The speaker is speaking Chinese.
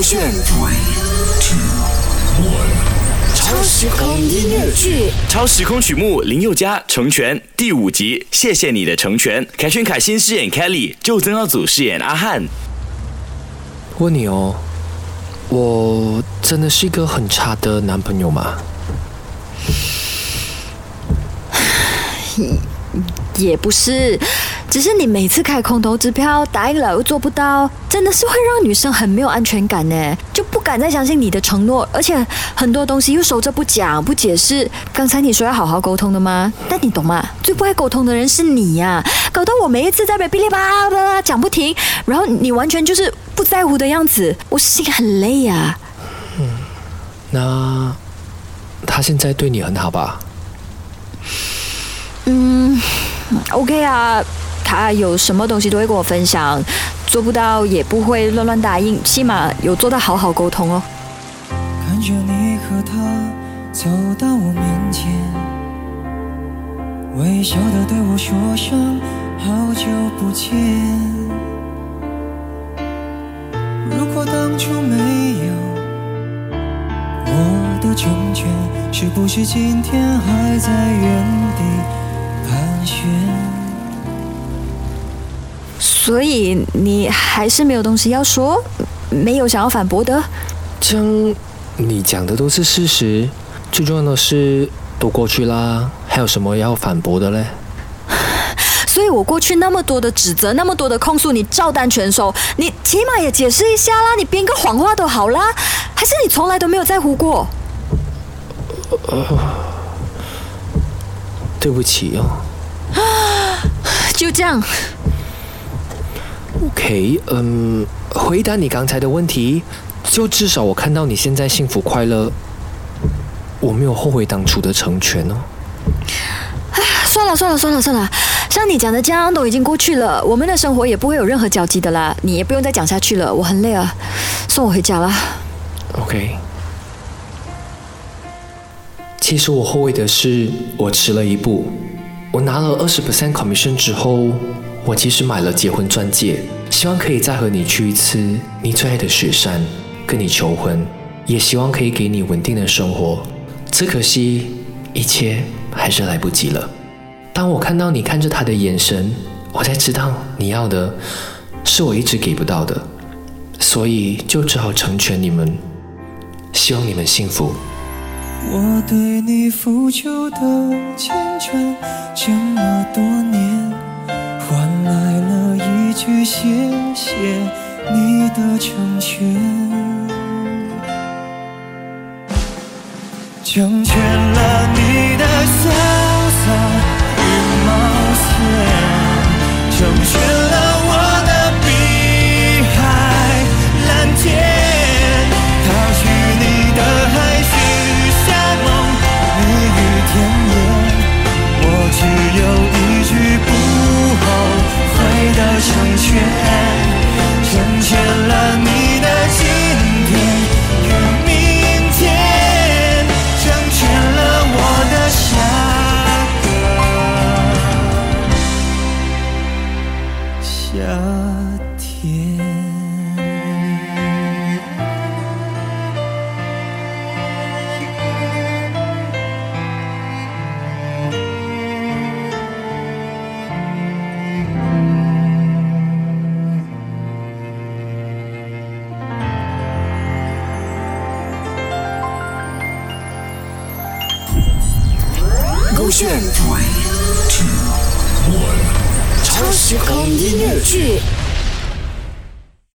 勾选。超时空音乐剧，超时空曲目林宥嘉成全第五集，谢谢你的成全。凯旋凯欣饰演 Kelly，就曾耀祖饰演阿汉。问你哦，我真的是一个很差的男朋友吗？也不是，只是你每次开空头支票答应了又做不到，真的是会让女生很没有安全感呢，就不敢再相信你的承诺，而且很多东西又收着不讲不解释。刚才你说要好好沟通的吗？但你懂吗？最不爱沟通的人是你呀，搞得我每一次在那边噼里啪啦讲不停，然后你完全就是不在乎的样子，我心很累呀。嗯，那他现在对你很好吧？嗯，OK 啊，他有什么东西都会跟我分享，做不到也不会乱乱答应，起码有做到好好沟通哦。看着你和他走到我面前，微笑的对我说声好久不见。如果当初没有我的成全，是不是今天还在原地盘旋？所以你还是没有东西要说，没有想要反驳的。这样你讲的都是事实，最重要的是都过去啦，还有什么要反驳的嘞？所以我过去那么多的指责，那么多的控诉，你照单全收，你起码也解释一下啦，你编个谎话都好啦，还是你从来都没有在乎过？对不起哦。就这样。OK，嗯，回答你刚才的问题，就至少我看到你现在幸福快乐，我没有后悔当初的成全哦。哎，算了算了算了算了，像你讲的这样都已经过去了，我们的生活也不会有任何交集的啦，你也不用再讲下去了，我很累啊，送我回家啦。OK。其实我后悔的是我迟了一步。我拿了二十 percent commission 之后，我其实买了结婚钻戒，希望可以再和你去一次你最爱的雪山，跟你求婚，也希望可以给你稳定的生活。只可惜一切还是来不及了。当我看到你看着他的眼神，我才知道你要的是我一直给不到的，所以就只好成全你们，希望你们幸福。我对你付出的青春这么多年，去谢谢你的成全，成全了你的潇洒与冒险，全成全了你的今天与明天，成全了我的下个夏天。勾选超时空音乐剧。